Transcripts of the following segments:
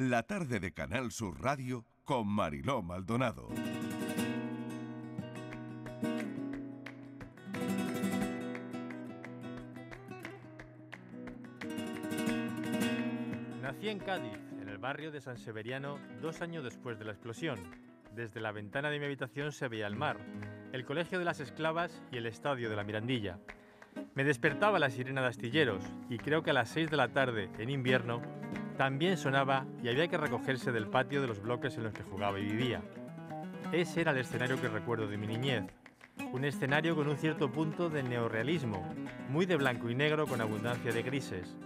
La tarde de Canal Sur Radio con Mariló Maldonado. Nací en Cádiz, en el barrio de San Severiano, dos años después de la explosión. Desde la ventana de mi habitación se veía el mar, el colegio de las esclavas y el estadio de la Mirandilla. Me despertaba la sirena de astilleros y creo que a las 6 de la tarde, en invierno, también sonaba y había que recogerse del patio de los bloques en los que jugaba y vivía. Ese era el escenario que recuerdo de mi niñez. Un escenario con un cierto punto de neorrealismo, muy de blanco y negro con abundancia de grises.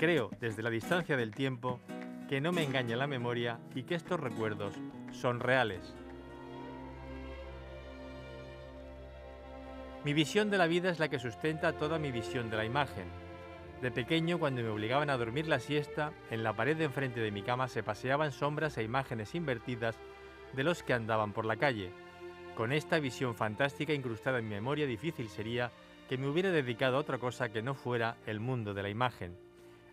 Creo, desde la distancia del tiempo, que no me engaña la memoria y que estos recuerdos son reales. Mi visión de la vida es la que sustenta toda mi visión de la imagen. De pequeño, cuando me obligaban a dormir la siesta, en la pared de enfrente de mi cama se paseaban sombras e imágenes invertidas de los que andaban por la calle. Con esta visión fantástica incrustada en mi memoria difícil sería que me hubiera dedicado a otra cosa que no fuera el mundo de la imagen.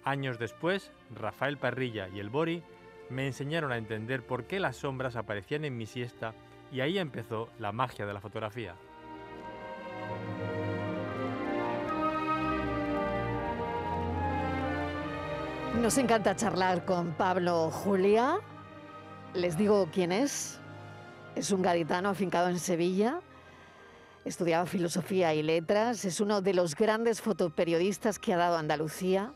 Años después, Rafael Parrilla y el Bori me enseñaron a entender por qué las sombras aparecían en mi siesta y ahí empezó la magia de la fotografía. Nos encanta charlar con Pablo Julia. Les digo quién es. Es un gaditano afincado en Sevilla. Estudiaba filosofía y letras. Es uno de los grandes fotoperiodistas que ha dado Andalucía.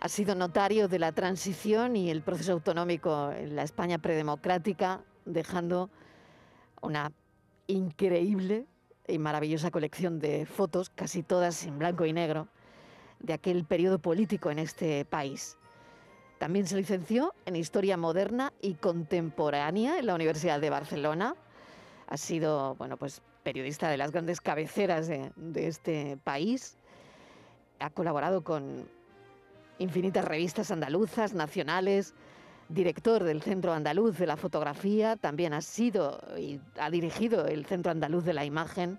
Ha sido notario de la transición y el proceso autonómico en la España predemocrática, dejando una increíble y maravillosa colección de fotos, casi todas en blanco y negro de aquel periodo político en este país. También se licenció en Historia Moderna y Contemporánea en la Universidad de Barcelona. Ha sido, bueno, pues periodista de las grandes cabeceras de, de este país. Ha colaborado con infinitas revistas andaluzas, nacionales, director del Centro Andaluz de la Fotografía, también ha sido y ha dirigido el Centro Andaluz de la Imagen,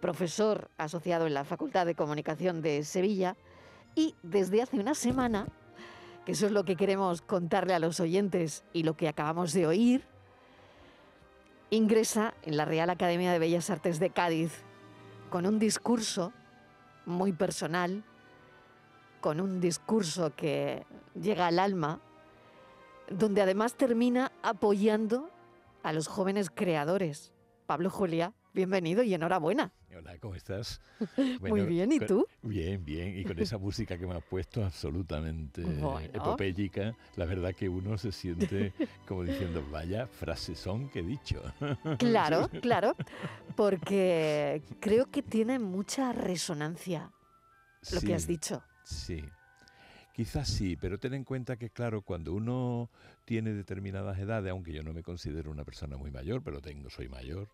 profesor asociado en la Facultad de Comunicación de Sevilla y desde hace una semana, que eso es lo que queremos contarle a los oyentes y lo que acabamos de oír, ingresa en la Real Academia de Bellas Artes de Cádiz con un discurso muy personal, con un discurso que llega al alma, donde además termina apoyando a los jóvenes creadores. Pablo Julia, bienvenido y enhorabuena. Hola, ¿cómo estás? Muy bien, ¿y tú? Bien, bien. Y con esa música que me has puesto absolutamente Bueno. epopélica, la verdad que uno se siente como diciendo, vaya frasezón que he dicho. Claro, claro, porque creo que tiene mucha resonancia lo que has dicho. Sí. Quizás sí, pero ten en cuenta que, claro, cuando uno tiene determinadas edades, aunque yo no me considero una persona muy mayor, pero tengo, soy mayor,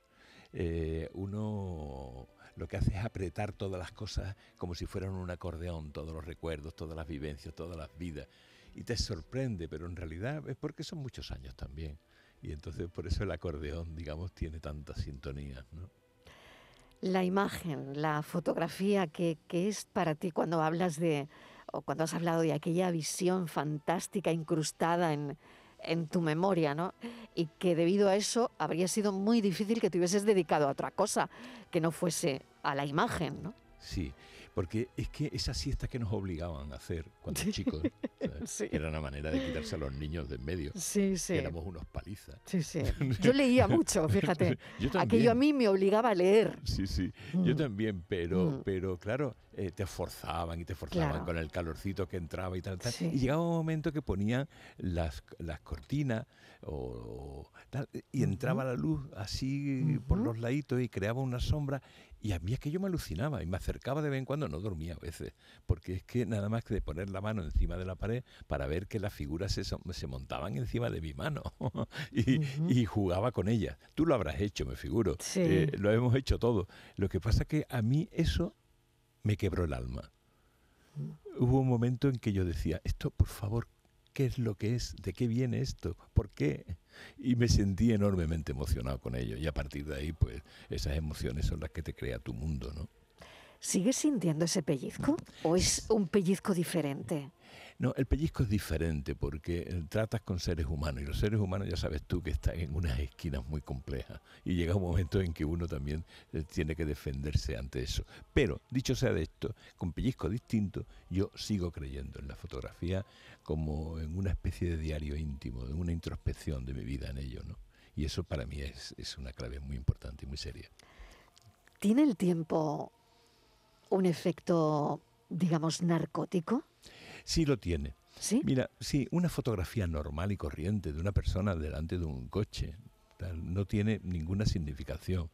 eh, uno lo que hace es apretar todas las cosas como si fueran un acordeón, todos los recuerdos, todas las vivencias, todas las vidas. Y te sorprende, pero en realidad es porque son muchos años también. Y entonces por eso el acordeón, digamos, tiene tantas sintonías, ¿no? La imagen, la fotografía, que, que es para ti cuando hablas de, o cuando has hablado de aquella visión fantástica incrustada en, en tu memoria, ¿no? Y que debido a eso habría sido muy difícil que te hubieses dedicado a otra cosa, que no fuese a la imagen, ¿no? Sí, porque es que esas siestas que nos obligaban a hacer cuando chicos. Sí. era una manera de quitarse a los niños de en medio. Sí, sí. éramos unos palizas. Sí, sí. Yo leía mucho, fíjate. Yo Aquello a mí me obligaba a leer. Sí, sí, yo Mm. también, pero, Mm. pero claro, eh, te forzaban y te forzaban Claro. con el calorcito que entraba y tal, tal. Sí. Y llegaba un momento que ponían las, las cortinas o, o tal, y entraba la luz así por los laditos y creaba una sombra. Y a mí aquello me alucinaba y me acercaba de vez en cuando, no dormía a veces, porque es que nada más que de poner la mano encima de la pared para ver que las figuras se, se montaban encima de mi mano y, jugaba con ellas. Tú lo habrás hecho, me figuro. Sí. Eh, lo hemos hecho todo. Lo que pasa que a mí eso me quebró el alma. Hubo un momento en que yo decía, esto por favor, ¿qué es lo que es? ¿De qué viene esto? ¿Por qué? Y me sentí enormemente emocionado con ello. Y a partir de ahí, pues esas emociones son las que te crea tu mundo, ¿no? ¿Sigues sintiendo ese pellizco? ¿O es un pellizco diferente? No, el pellizco es diferente porque eh, tratas con seres humanos y los seres humanos ya sabes tú que están en unas esquinas muy complejas y llega un momento en que uno también eh, tiene que defenderse ante eso. Pero, dicho sea de esto, con pellizco distinto, yo sigo creyendo en la fotografía como en una especie de diario íntimo, de una introspección de mi vida en ello, ¿no? Y eso para mí es, es una clave muy importante y muy seria. ¿Tiene el tiempo un efecto, digamos, narcótico? Sí lo tiene. ¿Sí? Mira, sí, una fotografía normal y corriente de una persona delante de un coche no tiene ninguna significación.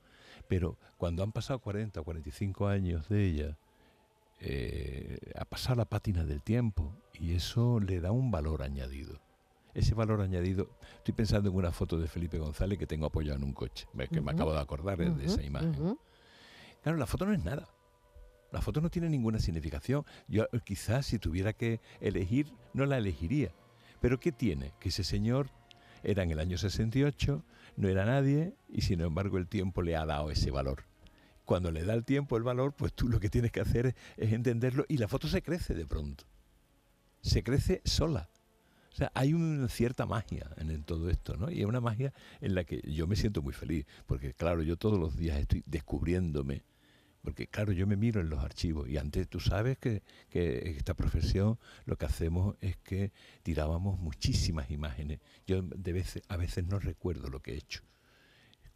Pero cuando han pasado 40 o 45 años de ella, eh, ha pasado la pátina del tiempo y eso le da un valor añadido. Ese valor añadido, estoy pensando en una foto de Felipe González que tengo apoyado en un coche, que me acabo de acordar de esa imagen. Claro, la foto no es nada. La foto no tiene ninguna significación. Yo eh, quizás si tuviera que elegir, no la elegiría. Pero ¿qué tiene? Que ese señor era en el año 68, no era nadie y sin embargo el tiempo le ha dado ese valor. Cuando le da el tiempo el valor, pues tú lo que tienes que hacer es entenderlo y la foto se crece de pronto. Se crece sola. O sea, hay una cierta magia en todo esto, ¿no? Y es una magia en la que yo me siento muy feliz, porque claro, yo todos los días estoy descubriéndome porque claro, yo me miro en los archivos y antes tú sabes que, que esta profesión lo que hacemos es que tirábamos muchísimas imágenes. Yo de veces, a veces no recuerdo lo que he hecho.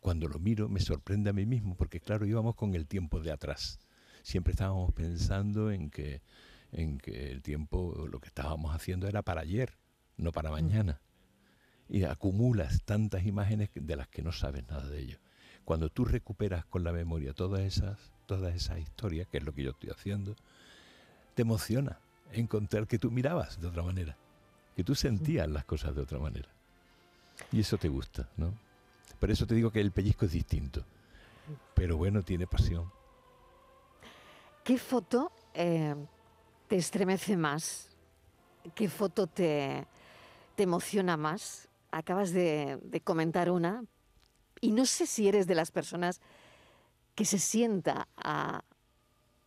Cuando lo miro me sorprende a mí mismo porque claro, íbamos con el tiempo de atrás. Siempre estábamos pensando en que, en que el tiempo, lo que estábamos haciendo era para ayer, no para mañana. Y acumulas tantas imágenes de las que no sabes nada de ello. Cuando tú recuperas con la memoria todas esas todas esas historias, que es lo que yo estoy haciendo, te emociona encontrar que tú mirabas de otra manera, que tú sentías las cosas de otra manera. Y eso te gusta, ¿no? Por eso te digo que el pellizco es distinto, pero bueno, tiene pasión. ¿Qué foto eh, te estremece más? ¿Qué foto te, te emociona más? Acabas de, de comentar una, y no sé si eres de las personas que se sienta a,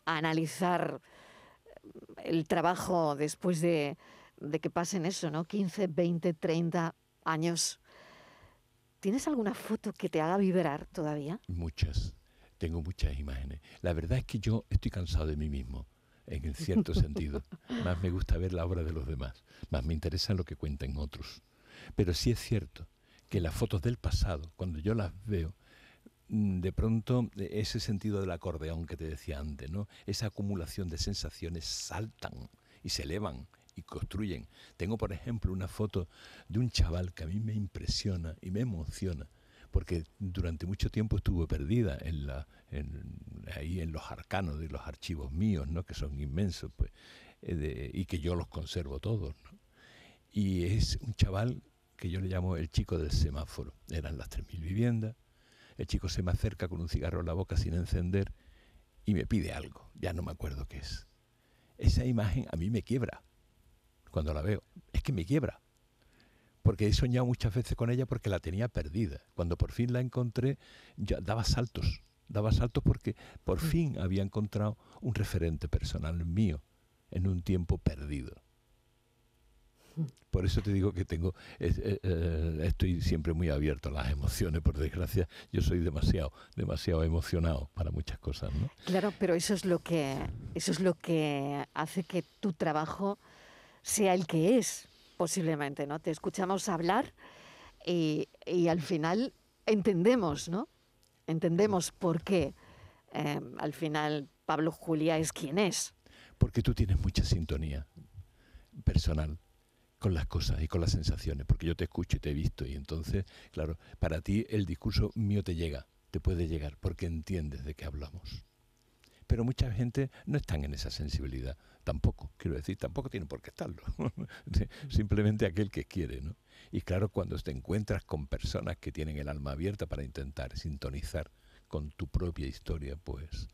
analizar el trabajo después de, que pasen eso, ¿no? 15, 20, 30 años. ¿Tienes alguna foto que te haga vibrar todavía? Muchas. Tengo muchas imágenes. La verdad es que yo estoy cansado de mí mismo, en cierto sentido. Más me gusta ver la obra de los demás. Más me interesa lo que cuentan otros. Pero sí es cierto que las fotos del pasado, cuando yo las veo, de pronto ese sentido del acordeón que te decía antes, ¿no? Esa acumulación de sensaciones saltan y se elevan y construyen. Tengo, por ejemplo, una foto de un chaval que a mí me impresiona y me emociona, porque durante mucho tiempo estuvo perdida en ahí en los arcanos de los archivos míos, ¿no? que son inmensos, pues, eh, y que yo los conservo todos. Y es un chaval que yo le llamo el chico del semáforo. Eran las 3.000 viviendas, el chico se me acerca con un cigarro en la boca sin encender y me pide algo. Ya no me acuerdo qué es. Esa imagen a mí me quiebra cuando la veo. Es que me quiebra. Porque he soñado muchas veces con ella porque la tenía perdida. Cuando por fin la encontré, ya daba saltos. Daba saltos porque por mm. fin había encontrado un referente personal mío en un tiempo perdido. Por eso te digo que tengo, eh, eh, estoy siempre muy abierto a las emociones, por desgracia, yo soy demasiado, demasiado emocionado para muchas cosas, ¿no? Claro, pero eso es lo que, eso es lo que hace que tu trabajo sea el que es, posiblemente, ¿no? Te escuchamos hablar y, al final entendemos, ¿no? Entendemos por qué eh, al final Pablo Julia es quien es. Porque tú tienes mucha sintonía personal con las cosas y con las sensaciones, porque yo te escucho y te he visto y entonces, claro, para ti el discurso mío te llega, te puede llegar, porque entiendes de qué hablamos. Pero mucha gente no están en esa sensibilidad, tampoco, quiero decir, tampoco tiene por qué estarlo, simplemente aquel que quiere, ¿no? Y claro, cuando te encuentras con personas que tienen el alma abierta para intentar sintonizar con tu propia historia, pues,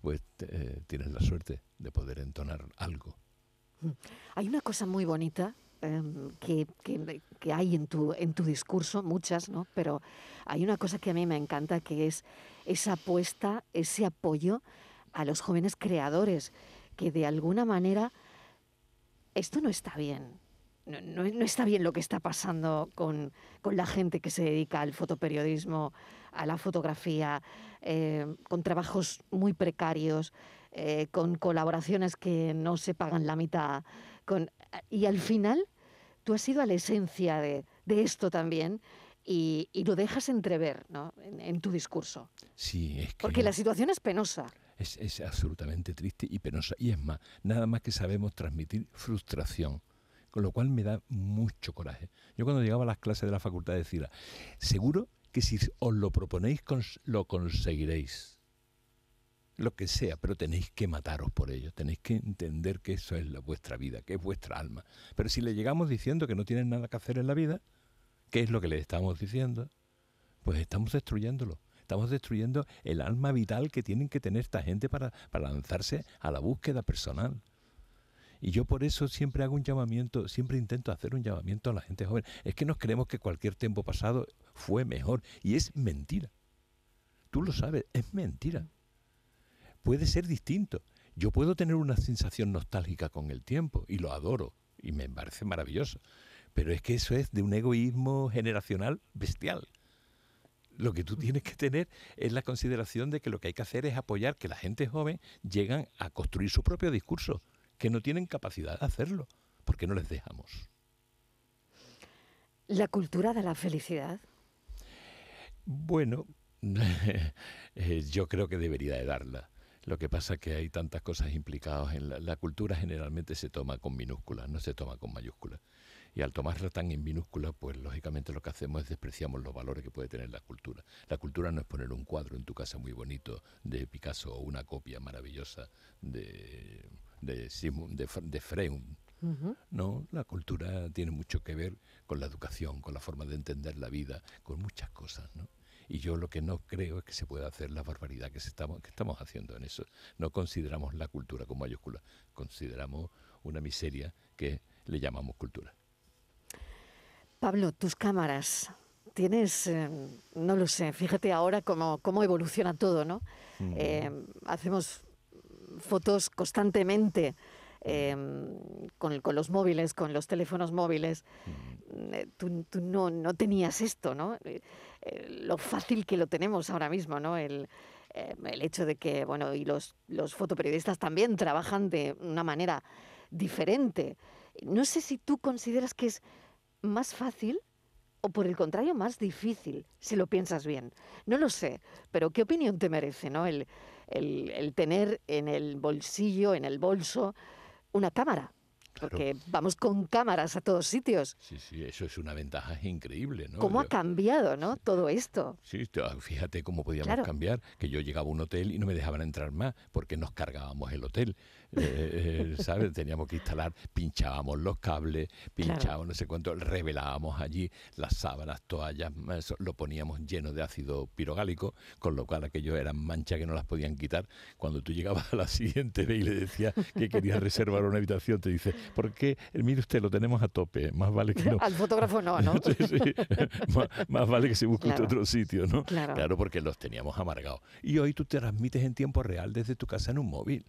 pues eh, tienes la suerte de poder entonar algo. Hay una cosa muy bonita Em, que, que, hay en tu, en tu discurso, muchas, ¿no? Pero hay una cosa que a mí me encanta, que es esa apuesta, ese apoyo a los jóvenes creadores, que de alguna manera esto no está bien. No, está bien lo que está pasando con, la gente que se dedica al fotoperiodismo, a la fotografía, eh, con trabajos muy precarios, eh, con colaboraciones que no se pagan la mitad. Con, y al final, tú has ido a la esencia de, esto también y, lo dejas entrever ¿no? en, tu discurso. Sí, es que... Porque la situación es penosa. Es, es, absolutamente triste y penosa. Y es más, nada más que sabemos transmitir frustración, con lo cual me da mucho coraje. Yo cuando llegaba a las clases de la facultad decía, seguro que si os lo proponéis lo conseguiréis. Lo que sea, pero tenéis que mataros por ello, tenéis que entender que eso es vuestra vida, que es vuestra alma. Pero si le llegamos diciendo que no tienen nada que hacer en la vida, ¿qué es lo que le estamos diciendo? Pues estamos destruyéndolo. Estamos destruyendo el alma vital que tienen que tener esta gente para, para lanzarse a la búsqueda personal. Y yo por eso siempre hago un llamamiento, siempre intento hacer un llamamiento a la gente joven. Es que nos creemos que cualquier tiempo pasado fue mejor. Y es mentira. Tú lo sabes, es mentira. Puede ser distinto. Yo puedo tener una sensación nostálgica con el tiempo y lo adoro y me parece maravilloso. Pero es que eso es de un egoísmo generacional bestial. Lo que tú tienes que tener es la consideración de que lo que hay que hacer es apoyar que la gente joven llegan a construir su propio discurso, que no tienen capacidad de hacerlo, porque no les dejamos. ¿La cultura de la felicidad? Bueno, eh, yo creo que debería de darla. Lo que pasa es que hay tantas cosas implicadas en la, la cultura generalmente se toma con minúsculas, no se toma con mayúsculas. Y al tomarla tan en minúscula, pues lógicamente lo que hacemos es despreciamos los valores que puede tener la cultura. La cultura no es poner un cuadro en tu casa muy bonito de Picasso o una copia maravillosa de, de, de, de Freud. No, la cultura tiene mucho que ver con la educación, con la forma de entender la vida, con muchas cosas, ¿no? Y yo lo que no creo es que se pueda hacer la barbaridad que, estamos, que estamos haciendo en eso. No consideramos la cultura como mayúscula, consideramos una miseria que le llamamos cultura. Pablo, tus cámaras, tienes, eh, no lo sé, fíjate ahora cómo, cómo evoluciona todo, ¿no? Eh, hacemos fotos constantemente eh, con, los móviles, con los teléfonos móviles. Tú, no, no, tenías esto, ¿no? lo fácil que lo tenemos ahora mismo, ¿no? El, el hecho de que, bueno, y los, los fotoperiodistas también trabajan de una manera diferente. No sé si tú consideras que es más fácil o por el contrario más difícil, si lo piensas bien. No lo sé, pero ¿qué opinión te merece ¿no? el, el tener en el bolsillo, en el bolso, una cámara? Porque vamos con cámaras a todos sitios. Sí, sí, eso es una ventaja increíble, ¿no? ¿Cómo ha cambiado, no? Todo esto. Sí, fíjate cómo podíamos cambiar, que yo llegaba a un hotel y no me dejaban entrar más porque nos cargábamos el hotel. Eh, eh, ¿sabes? Teníamos que instalar, pinchábamos los cables, pinchábamos no sé cuánto, revelábamos allí las sábanas, toallas, lo poníamos lleno de ácido pirogálico, con lo cual aquello eran manchas que no las podían quitar. Cuando tú llegabas a la siguiente vez y le decías que querías reservar una habitación, te dice, ¿por qué? Mire usted, lo tenemos a tope, más vale que no. Al fotógrafo no, ¿no? más, vale que se busque otro sitio, ¿no? Claro. porque los teníamos amargados. Y hoy tú te transmites en tiempo real desde tu casa en un móvil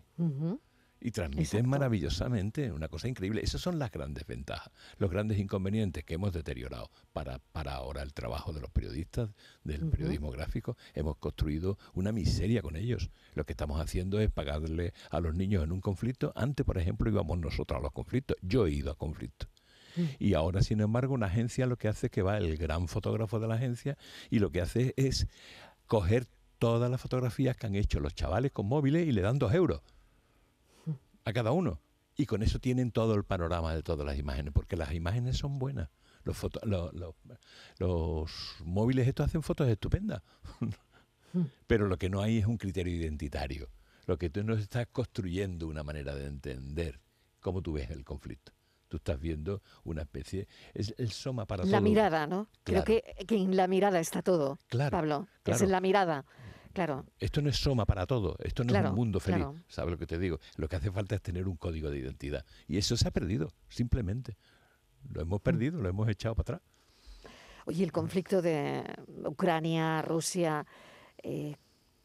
y transmiten maravillosamente, una cosa increíble. Esas son las grandes ventajas, los grandes inconvenientes que hemos deteriorado para, para ahora el trabajo de los periodistas, del periodismo gráfico. Hemos construido una miseria con ellos. Lo que estamos haciendo es pagarle a los niños en un conflicto. Antes, por ejemplo, íbamos nosotros a los conflictos. Yo he ido a conflictos. Mm. Y ahora, sin embargo, una agencia lo que hace es que va el gran fotógrafo de la agencia y lo que hace es coger todas las fotografías que han hecho los chavales con móviles y le dan dos euros a cada uno. Y con eso tienen todo el panorama de todas las imágenes, porque las imágenes son buenas. Los, los móviles estos hacen fotos estupendas. Pero lo que no hay es un criterio identitario. Lo que tú no estás construyendo una manera de entender cómo tú ves el conflicto. Tú estás viendo una especie, es el soma para la mirada, ¿no? Creo que, que, en la mirada está todo, claro, Pablo. Es en la mirada. Claro. Esto no es soma para todo, esto no es un mundo feliz, ¿sabes lo que te digo? Lo que hace falta es tener un código de identidad. Y eso se ha perdido, simplemente. Lo hemos perdido, lo hemos echado para atrás. Oye, el conflicto de Ucrania, Rusia, eh,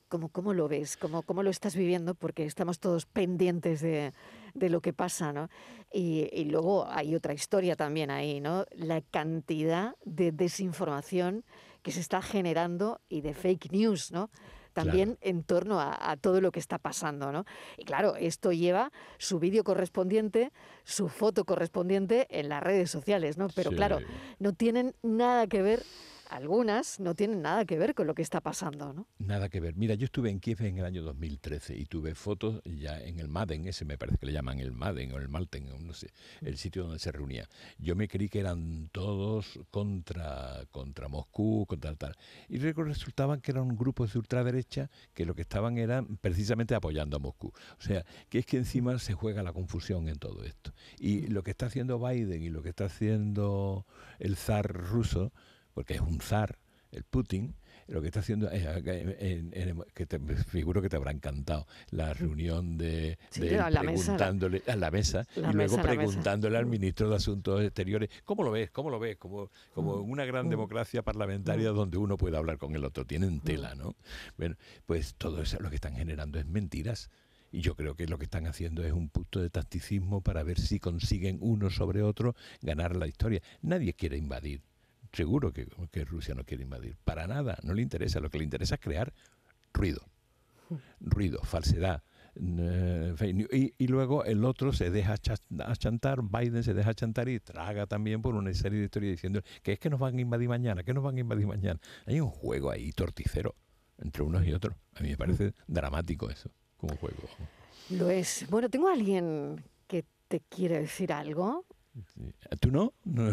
¿Cómo, cómo lo ves? ¿Cómo, ¿Cómo lo estás viviendo? Porque estamos todos pendientes de, de lo que pasa, ¿no? Y, y, luego hay otra historia también ahí, ¿no? La cantidad de desinformación que se está generando y de fake news, ¿no? También claro. en torno a, a, todo lo que está pasando, ¿no? Y claro, esto lleva su vídeo correspondiente, su foto correspondiente en las redes sociales, ¿no? Pero sí. claro, no tienen nada que ver algunas no tienen nada que ver con lo que está pasando, ¿no? Nada que ver. Mira, yo estuve en Kiev en el año 2013 y tuve fotos ya en el Maden, ese me parece que le llaman el Maden o el Malten, no sé, el sitio donde se reunía. Yo me creí que eran todos contra, contra Moscú, contra tal. Y resultaban que eran grupos de ultraderecha que lo que estaban eran precisamente apoyando a Moscú. O sea, que es que encima se juega la confusión en todo esto. Y lo que está haciendo Biden y lo que está haciendo el zar ruso, porque es un zar, el Putin, lo que está haciendo es, en, en, que te figuro que te habrá encantado la reunión de, sí, de a la preguntándole mesa. a la mesa la y mesa, luego preguntándole al ministro de Asuntos Exteriores cómo lo ves, cómo lo ves, como, como Mm. una gran Mm. democracia parlamentaria donde uno puede hablar con el otro, tienen tela, ¿no? Bueno, pues todo eso lo que están generando es mentiras. Y yo creo que lo que están haciendo es un punto de tacticismo para ver si consiguen uno sobre otro ganar la historia. Nadie quiere invadir seguro que, Rusia no quiere invadir. Para nada, no le interesa. Lo que le interesa es crear ruido. Ruido, falsedad. Y, y, luego el otro se deja achantar, Biden se deja achantar y traga también por una serie de historias diciendo que es que nos van a invadir mañana, que nos van a invadir mañana. Hay un juego ahí torticero entre unos y otros. A mí me parece dramático eso, como juego. Lo es. Bueno, tengo a alguien que te quiere decir algo. ¿Tú no? No,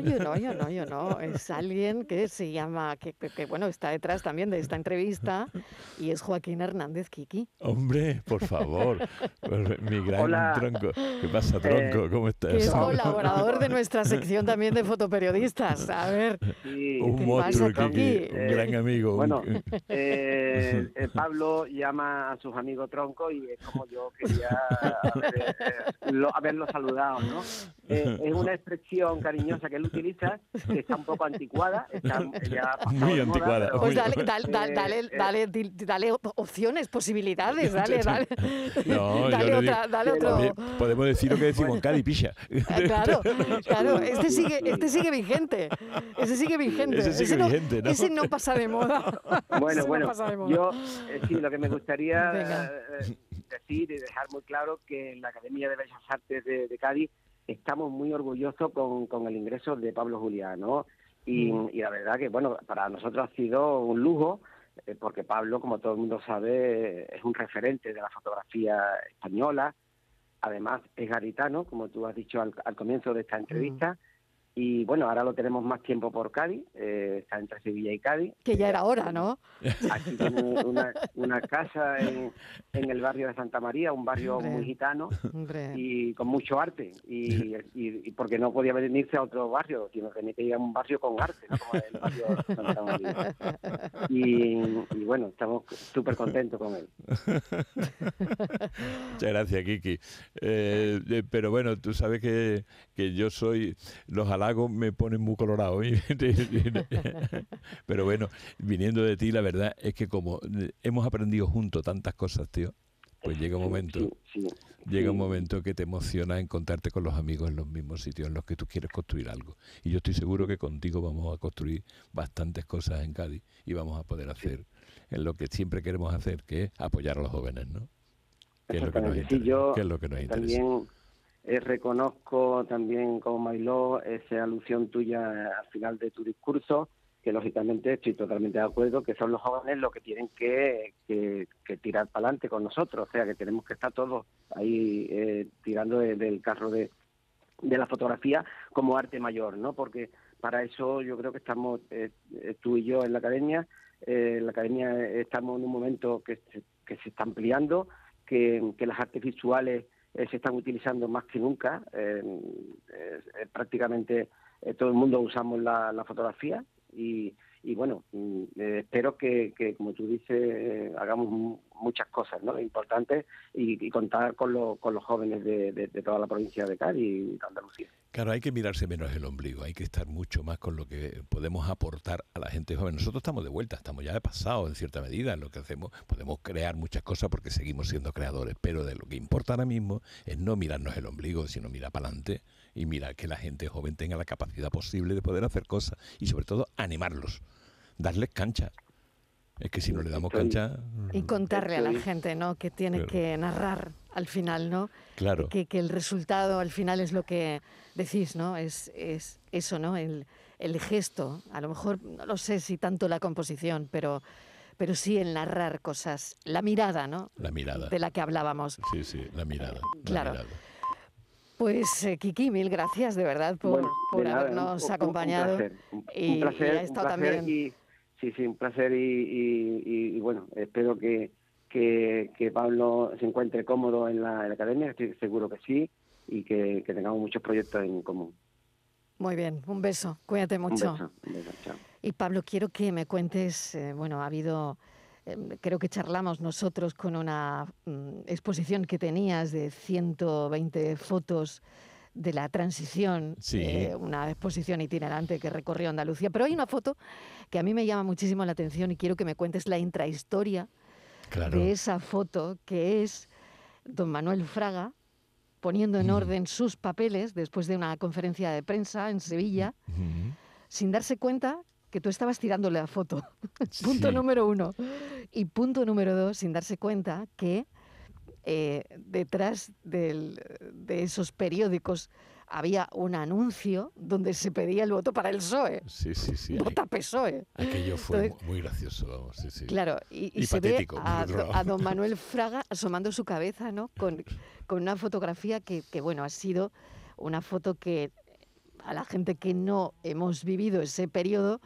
yo no, yo no, yo no. Es alguien que se llama, que, que, que, bueno, está detrás también de esta entrevista y es Joaquín Hernández Kiki. Hombre, por favor, mi gran Hola. tronco. ¿Qué pasa, tronco? ¿Cómo estás? Que es colaborador de nuestra sección también de fotoperiodistas. A ver. Sí, un monstruo, pasa, Kiki, Kiki? un gran amigo. Bueno, eh, eh, Pablo llama a sus amigos tronco y es como yo quería haber, eh, lo, haberlo saludado, ¿no? Eh, es una expresión cariñosa que él utiliza, que está un poco anticuada. Está ya muy anticuada. Moda, pues dale, dale, dale, dale, eh, dale, dale, opciones, posibilidades, dale, dale. No, dale, otra, digo, dale otro. Podemos decir lo que decimos en Cádiz, picha. Claro, claro, este sigue, este sigue vigente. Ese sigue vigente. Ese sigue ese no, vigente, ¿no? Ese no pasa de moda. Bueno, Ese bueno, no pasa de moda. yo eh, sí, lo que me gustaría eh, decir y dejar muy claro que en la Academia de Bellas Artes de, de Cádiz estamos muy orgullosos con, con, el ingreso de Pablo Julián, ¿no? Y, mm. y, la verdad que, bueno, para nosotros ha sido un lujo, eh, porque Pablo, como todo el mundo sabe, es un referente de la fotografía española, además es garitano, como tú has dicho al, al comienzo de esta entrevista, mm. Y bueno, ahora lo tenemos más tiempo por Cádiz, eh, está entre Sevilla y Cádiz. Que ya era hora, ¿no? Aquí tiene una, una casa en, en, el barrio de Santa María, un barrio Hombre. muy gitano Hombre. y con mucho arte. Y, y, y, porque no podía venirse a otro barrio, sino que tenía que ir a un barrio con arte, ¿no? como el barrio de Santa María. Y, y bueno, estamos súper contentos con él. Muchas gracias, Kiki. Eh, pero bueno, tú sabes que, que yo soy, los halagos me ponen muy colorado. pero bueno, viniendo de ti, la verdad es que como hemos aprendido juntos tantas cosas, tío, pues llega un momento, sí, sí, llega un momento que te emociona encontrarte con los amigos en los mismos sitios en los que tú quieres construir algo. Y yo estoy seguro que contigo vamos a construir bastantes cosas en Cádiz y vamos a poder hacer en lo que siempre queremos hacer, que es apoyar a los jóvenes, ¿no? Que es lo que nos interesa. Yo que es lo que nos interesa. También eh, reconozco también como Mailó esa alusión tuya al final de tu discurso, que lógicamente estoy totalmente de acuerdo que son los jóvenes los que tienen que, que, tirar para adelante con nosotros, o sea que tenemos que estar todos ahí eh, tirando de, del carro de, de la fotografía como arte mayor, ¿no? Porque para eso yo creo que estamos eh, tú y yo en la academia, eh, en la academia estamos en un momento que que se está ampliando, que, que las artes visuales eh, se están utilizando más que nunca, eh, prácticamente todo el mundo usamos la, fotografía y, y bueno, eh, espero que, como tú dices, eh, hagamos muchas cosas ¿no? importantes y, y contar con, lo, con, los jóvenes de, toda la provincia de Cádiz y de Andalucía. Claro, hay que mirarse menos el ombligo, hay que estar mucho más con lo que podemos aportar a la gente joven. Nosotros estamos de vuelta, estamos ya de pasado en cierta medida en lo que hacemos. Podemos crear muchas cosas porque seguimos siendo creadores, pero de lo que importa ahora mismo es no mirarnos el ombligo, sino mirar para adelante y mirar que la gente joven tenga la capacidad posible de poder hacer cosas y sobre todo animarlos, darles cancha. Es que si no le damos cancha... Y contarle a la gente, ¿no? Que tiene que narrar al final, ¿no? Claro. Que, que, el resultado al final es lo que decís, ¿no? Es, es eso, ¿no? El, el, gesto. A lo mejor, no lo sé si tanto la composición, pero, pero sí el narrar cosas. La mirada, ¿no? La mirada. De la que hablábamos. Sí, sí, la mirada. claro. La mirada. Pues eh, Kiki, mil gracias de verdad por, Bueno, por de habernos un- un- acompañado. Un placer, un, y- placer, y ha un estado placer también- y, sí, sí, un placer y, y- y- y bueno, espero que, que, que Pablo se encuentre cómodo en la, en la academia, estoy seguro que sí, y que, que tengamos muchos proyectos en común. Muy bien, un beso. Cuídate Un mucho. beso, un beso, chao. Y Pablo, quiero que me cuentes, eh, bueno, ha habido, eh, creo que charlamos nosotros con una mm, exposición que tenías de 120 fotos de la transición, Sí. eh, una exposición itinerante que recorrió Andalucía, pero hay una foto que a mí me llama muchísimo la atención y quiero que me cuentes la intrahistoria Claro. de esa foto que es don Manuel Fraga poniendo en Mm. orden sus papeles después de una conferencia de prensa en Sevilla sin darse cuenta que tú estabas tirándole la foto. punto Sí. número uno. Y punto número dos, sin darse cuenta que eh, detrás del- de esos periódicos había un anuncio donde se pedía el voto para el PSOE. Sí, sí, sí. Vota PSOE. Aquello fue Entonces- muy gracioso, vamos, sí, sí. Claro, y, y Y se patético, ve a, don Manuel Fraga asomando su cabeza, ¿no? Con, con una fotografía que, que, bueno, ha sido una foto que a la gente que no hemos vivido ese periodo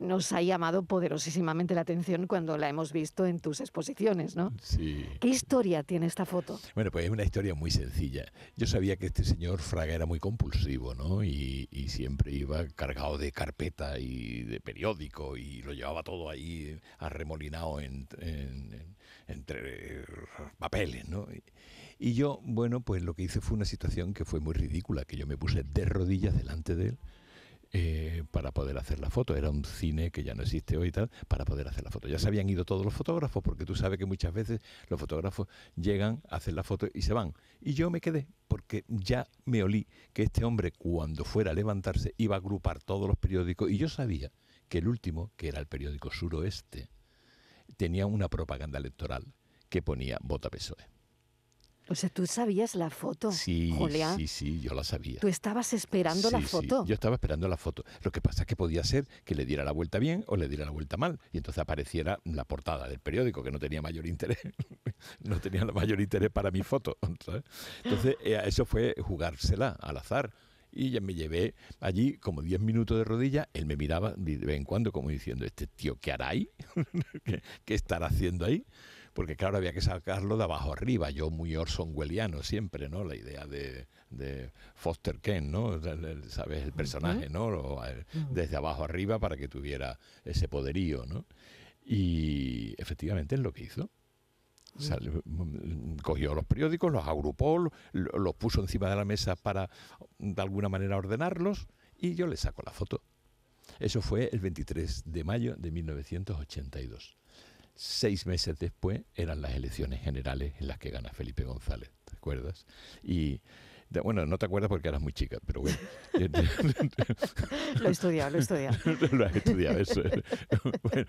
nos ha llamado poderosísimamente la atención cuando la hemos visto en tus exposiciones, ¿no? Sí. ¿Qué historia tiene esta foto? Bueno, pues es una historia muy sencilla. Yo sabía que este señor Fraga era muy compulsivo, ¿no? Y, y siempre iba cargado de carpeta y de periódico y lo llevaba todo ahí arremolinado en- en- en- entre eh, papeles, ¿no? Y, y yo, bueno, pues lo que hice fue una situación que fue muy ridícula, que yo me puse de rodillas delante de él eh, para poder hacer la foto. Era un cine que ya no existe hoy y tal, para poder hacer la foto. Ya se habían ido todos los fotógrafos, porque tú sabes que muchas veces los fotógrafos llegan, hacen la foto y se van. Y yo me quedé, porque ya me olí que este hombre, cuando fuera a levantarse, iba a agrupar todos los periódicos y yo sabía que el último, que era el periódico Suroeste, tenía una propaganda electoral que ponía Vota PSOE. O sea, tú sabías la foto, Sí, Julián. sí, sí, yo la sabía. Tú estabas esperando la Sí, sí, foto. Yo estaba esperando la foto. Lo que pasa es que podía ser que le diera la vuelta bien o le diera la vuelta mal. Y entonces apareciera la portada del periódico, que no tenía mayor interés. no tenía el mayor interés para mi foto. ¿sabes? Entonces, eh, eso fue jugársela al azar. Y ya me llevé allí como 10 minutos de rodilla. Él me miraba de vez en cuando como diciendo, ¿este tío qué hará ahí? ¿Qué, qué estará haciendo ahí? Porque claro, había que sacarlo de abajo arriba. Yo muy Orson Wellesiano siempre, ¿no? La idea de, de Foster Kent, ¿no? ¿Sabes? El personaje, ¿no? Desde abajo arriba para que tuviera ese poderío, ¿no? Y efectivamente es lo que hizo. Mm, cogió los periódicos, los agrupó, lo- lo- los puso encima de la mesa para de alguna manera ordenarlos y yo le saco la foto. Eso fue el 23 de mayo de 1982. Seis meses después eran las elecciones generales en las que gana Felipe González, ¿te acuerdas? Y bueno, no te acuerdas porque eras muy chica, pero bueno. Lo he estudiado, lo he estudiado. lo has estudiado, eso es. Bueno,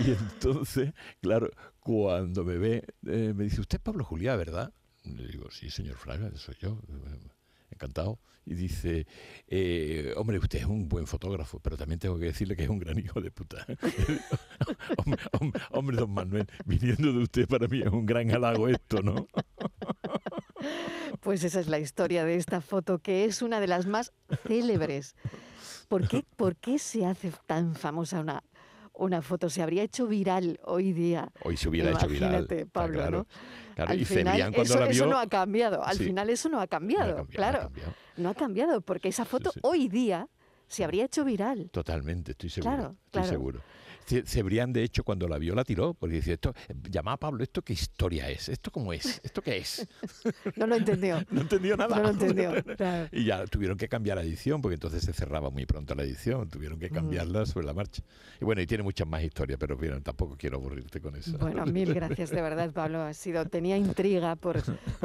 y entonces, claro, cuando me ve, eh, me dice, usted es Pablo Juliá, ¿verdad? Le digo, sí, señor Fraga, soy yo. Encantado. Y dice, eh, hombre, usted es un buen fotógrafo, pero también tengo que decirle que es un gran hijo de puta. hombre, don Manuel, viniendo de usted para mí es un gran halago esto, ¿no? Pues esa es la historia de esta foto, que es una de las más célebres. ¿Por qué, por qué se hace tan famosa una, una foto? Se habría hecho viral hoy día. Hoy se hubiera hecho viral. Imagínate, Pablo, claro. ¿no? Claro, Al y final, cuando eso, la eso vio... no ha cambiado. Al Sí. final eso no ha no ha cambiado, cambiado, no ha claro. cambiado. No ha cambiado, porque esa foto sí. hoy día se habría hecho viral. Totalmente, estoy seguro. Claro, estoy claro. seguro. Cebrián, de hecho, cuando la vio, la tiró, porque dice, esto, llama a Pablo, ¿esto qué historia es? ¿Esto cómo es? ¿Esto qué es? No lo entendió. no entendió nada. No lo entendió. Y ya tuvieron que cambiar la edición, porque entonces se cerraba muy pronto la edición, tuvieron que mm. cambiarla sobre la marcha. Y bueno, y tiene muchas más historias, pero bien, tampoco quiero aburrirte con eso. Bueno, mil gracias de verdad, Pablo. Ha sido, tenía intriga por,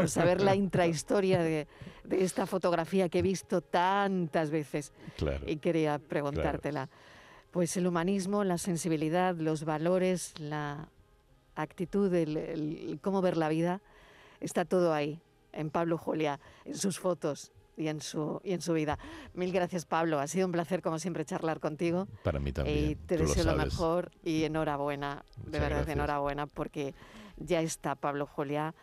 saber la intrahistoria de, de, esta fotografía que he visto tantas veces. Claro. Y quería preguntártela. Pues el humanismo, la sensibilidad, los valores, la actitud, el, cómo ver la vida, está todo ahí, en Pablo Julia, en sus fotos y en su y en su vida. Mil gracias, Pablo. Ha sido un placer, como siempre, charlar contigo. Para mí también. Y te deseo lo, mejor y enhorabuena, de verdad, enhorabuena, porque ya está Pablo Julia,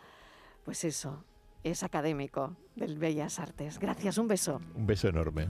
pues eso, es académico del Bellas Artes. Gracias, un beso. Un beso enorme.